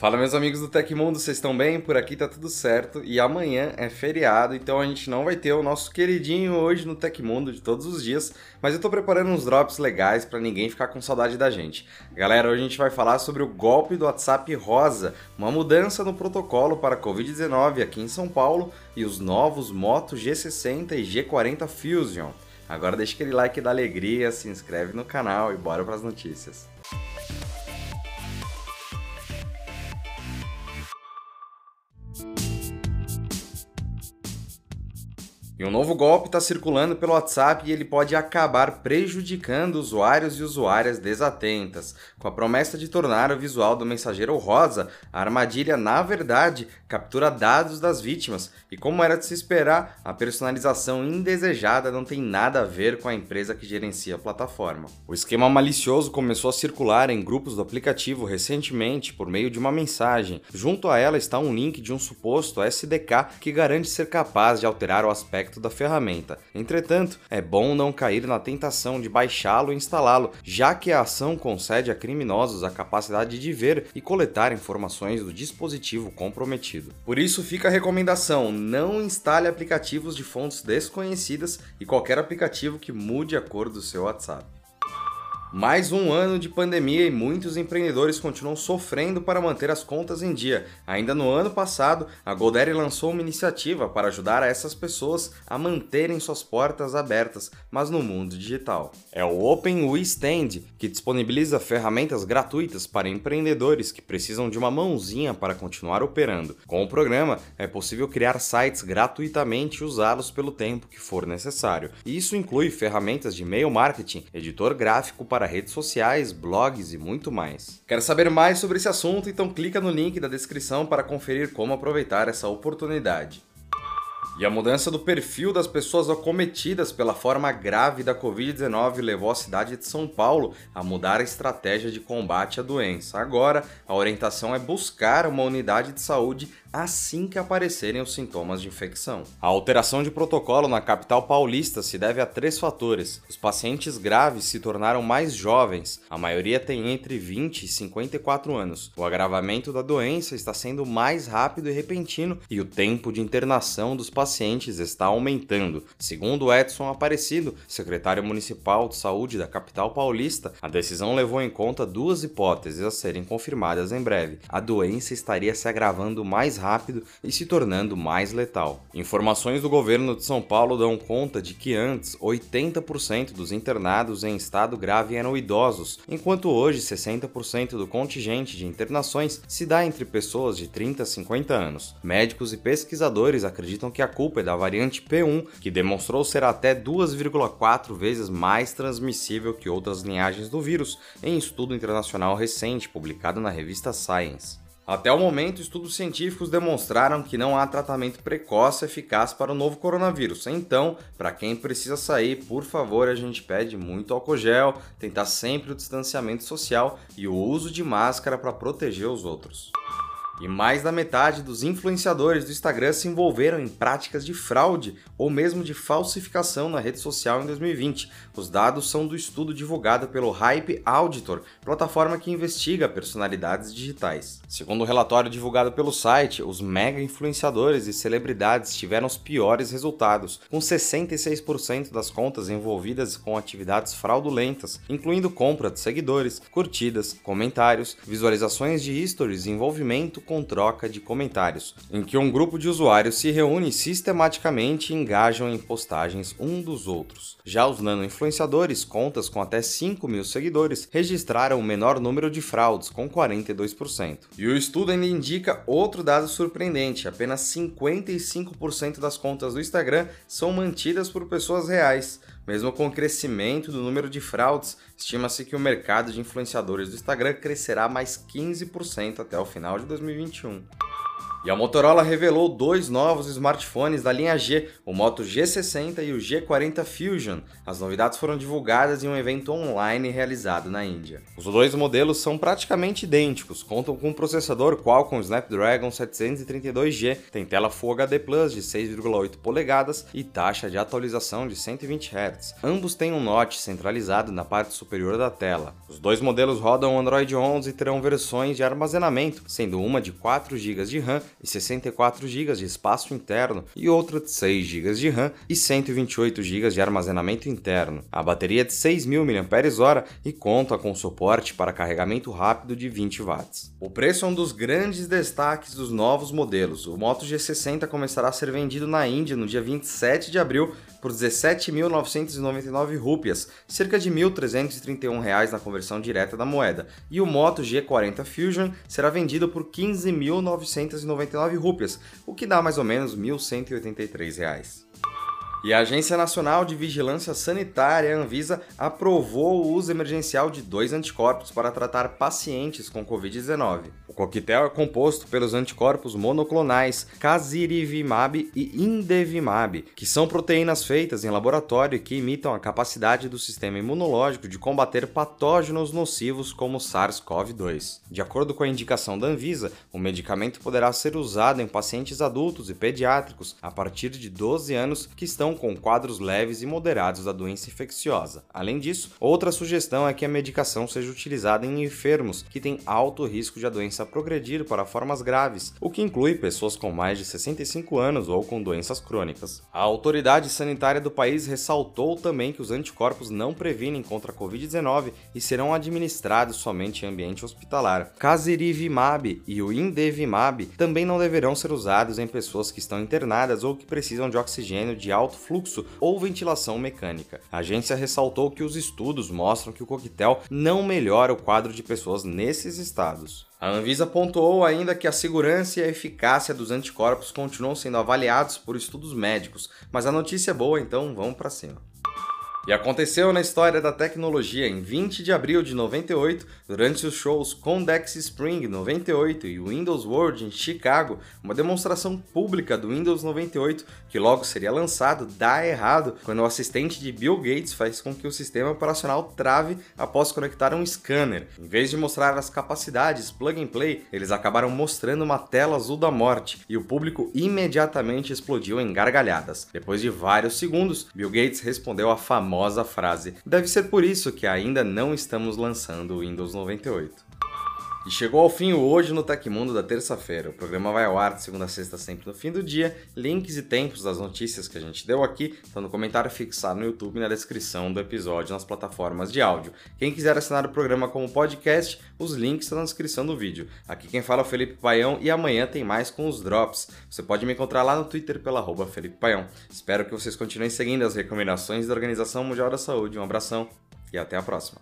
Fala meus amigos do Tecmundo, vocês estão bem? Por aqui tá tudo certo e amanhã é feriado, então a gente não vai ter o nosso queridinho hoje no Tecmundo de todos os dias, mas eu tô preparando uns drops legais para ninguém ficar com saudade da gente. Galera, hoje a gente vai falar sobre o golpe do WhatsApp Rosa, uma mudança no protocolo para Covid-19 aqui em São Paulo e os novos Moto G60 e G40 Fusion. Agora deixa aquele like da alegria, se inscreve no canal e bora para as notícias. E um novo golpe está circulando pelo WhatsApp e ele pode acabar prejudicando usuários e usuárias desatentas. Com a promessa de tornar o visual do mensageiro rosa, a armadilha, na verdade, captura dados das vítimas. E como era de se esperar, a personalização indesejada não tem nada a ver com a empresa que gerencia a plataforma. O esquema malicioso começou a circular em grupos do aplicativo recentemente por meio de uma mensagem. Junto a ela está um link de um suposto SDK que garante ser capaz de alterar o aspecto aspecto da ferramenta. Entretanto, é bom não cair na tentação de baixá-lo e instalá-lo, já que a ação concede a criminosos a capacidade de ver e coletar informações do dispositivo comprometido. Por isso fica a recomendação: não instale aplicativos de fontes desconhecidas e qualquer aplicativo que mude a cor do seu WhatsApp. Mais um ano de pandemia e muitos empreendedores continuam sofrendo para manter as contas em dia. Ainda no ano passado, a Goldere lançou uma iniciativa para ajudar essas pessoas a manterem suas portas abertas, mas no mundo digital. É o Open We Stand, que disponibiliza ferramentas gratuitas para empreendedores que precisam de uma mãozinha para continuar operando. Com o programa, é possível criar sites gratuitamente e usá-los pelo tempo que for necessário. Isso inclui ferramentas de e-mail marketing, editor gráfico para para redes sociais, blogs e muito mais. Quer saber mais sobre esse assunto? Então clica no link da descrição para conferir como aproveitar essa oportunidade. E a mudança do perfil das pessoas acometidas pela forma grave da Covid-19 levou a cidade de São Paulo a mudar a estratégia de combate à doença. Agora, a orientação é buscar uma unidade de saúde assim que aparecerem os sintomas de infecção. A alteração de protocolo na capital paulista se deve a três fatores. Os pacientes graves se tornaram mais jovens, a maioria tem entre 20 e 54 anos. O agravamento da doença está sendo mais rápido e repentino e o tempo de internação dos pacientes está aumentando. Segundo Edson Aparecido, secretário municipal de saúde da capital paulista, a decisão levou em conta duas hipóteses a serem confirmadas em breve. A doença estaria se agravando mais rápido e se tornando mais letal. Informações do governo de São Paulo dão conta de que antes 80% dos internados em estado grave eram idosos, enquanto hoje 60% do contingente de internações se dá entre pessoas de 30 a 50 anos. Médicos e pesquisadores acreditam que a culpa é da variante P1, que demonstrou ser até 2,4 vezes mais transmissível que outras linhagens do vírus, em estudo internacional recente publicado na revista Science. Até o momento, estudos científicos demonstraram que não há tratamento precoce eficaz para o novo coronavírus. Então, para quem precisa sair, por favor, a gente pede muito álcool gel, tentar sempre o distanciamento social e o uso de máscara para proteger os outros. E mais da metade dos influenciadores do Instagram se envolveram em práticas de fraude ou mesmo de falsificação na rede social em 2020. Os dados são do estudo divulgado pelo Hype Auditor, plataforma que investiga personalidades digitais. Segundo o relatório divulgado pelo site, os mega influenciadores e celebridades tiveram os piores resultados, com 66% das contas envolvidas com atividades fraudulentas, incluindo compra de seguidores, curtidas, comentários, visualizações de stories e envolvimento com troca de comentários, em que um grupo de usuários se reúne sistematicamente e engajam em postagens um dos outros. Já os nano-influenciadores, contas com até 5 mil seguidores, registraram o menor número de fraudes, com 42%. E o estudo ainda indica outro dado surpreendente: apenas 55% das contas do Instagram são mantidas por pessoas reais. Mesmo com o crescimento do número de fraudes, estima-se que o mercado de influenciadores do Instagram crescerá mais 15% até o final de 2021. E a Motorola revelou dois novos smartphones da linha G, o Moto G60 e o G40 Fusion. As novidades foram divulgadas em um evento online realizado na Índia. Os dois modelos são praticamente idênticos, contam com um processador Qualcomm Snapdragon 732G, tem tela Full HD Plus de 6,8 polegadas e taxa de atualização de 120 Hz. Ambos têm um notch centralizado na parte superior da tela. Os dois modelos rodam Android 11 e terão versões de armazenamento, sendo uma de 4 GB de RAM e 64 GB de espaço interno e outra de 6 GB de RAM e 128 GB de armazenamento interno. A bateria é de 6.000 mAh e conta com suporte para carregamento rápido de 20 watts. O preço é um dos grandes destaques dos novos modelos. O Moto G60 começará a ser vendido na Índia no dia 27 de abril por 17.999 rúpias, cerca de R$ 1.331 na conversão direta da moeda, e o Moto G40 Fusion será vendido por 15.999 rúpias, o que dá mais ou menos R$ 1.183. E a Agência Nacional de Vigilância Sanitária, Anvisa, aprovou o uso emergencial de dois anticorpos para tratar pacientes com Covid-19. O coquetel é composto pelos anticorpos monoclonais Casirivimab e Indevimab, que são proteínas feitas em laboratório que imitam a capacidade do sistema imunológico de combater patógenos nocivos como SARS-CoV-2. De acordo com a indicação da Anvisa, o medicamento poderá ser usado em pacientes adultos e pediátricos a partir de 12 anos que estão com quadros leves e moderados da doença infecciosa. Além disso, outra sugestão é que a medicação seja utilizada em enfermos que têm alto risco de a doença progredir para formas graves, o que inclui pessoas com mais de 65 anos ou com doenças crônicas. A autoridade sanitária do país ressaltou também que os anticorpos não previnem contra a Covid-19 e serão administrados somente em ambiente hospitalar. Casirivimab e o Indevimab também não deverão ser usados em pessoas que estão internadas ou que precisam de oxigênio de alto fluxo ou ventilação mecânica. A agência ressaltou que os estudos mostram que o coquetel não melhora o quadro de pessoas nesses estados. A Anvisa pontuou ainda que a segurança e a eficácia dos anticorpos continuam sendo avaliados por estudos médicos, mas a notícia é boa, então vamos para cima. E aconteceu na história da tecnologia em 20 de abril de 98, durante os shows Condex Spring 98 e Windows World em Chicago, uma demonstração pública do Windows 98 que logo seria lançado dá errado quando o assistente de Bill Gates faz com que o sistema operacional trave após conectar um scanner. Em vez de mostrar as capacidades plug and play, eles acabaram mostrando uma tela azul da morte e o público imediatamente explodiu em gargalhadas. Depois de vários segundos, Bill Gates respondeu a famosa famosa frase: Deve ser por isso que ainda não estamos lançando o Windows 98. E chegou ao fim Hoje no Tecmundo da terça-feira. O programa vai ao ar de segunda a sexta, sempre no fim do dia. Links e tempos das notícias que a gente deu aqui estão no comentário fixado no YouTube e na descrição do episódio nas plataformas de áudio. Quem quiser assinar o programa como podcast, os links estão na descrição do vídeo. Aqui quem fala é o Felipe Paião e amanhã tem mais com os Drops. Você pode me encontrar lá no Twitter pela arroba Felipe Paião. Espero que vocês continuem seguindo as recomendações da Organização Mundial da Saúde. Um abração e até a próxima.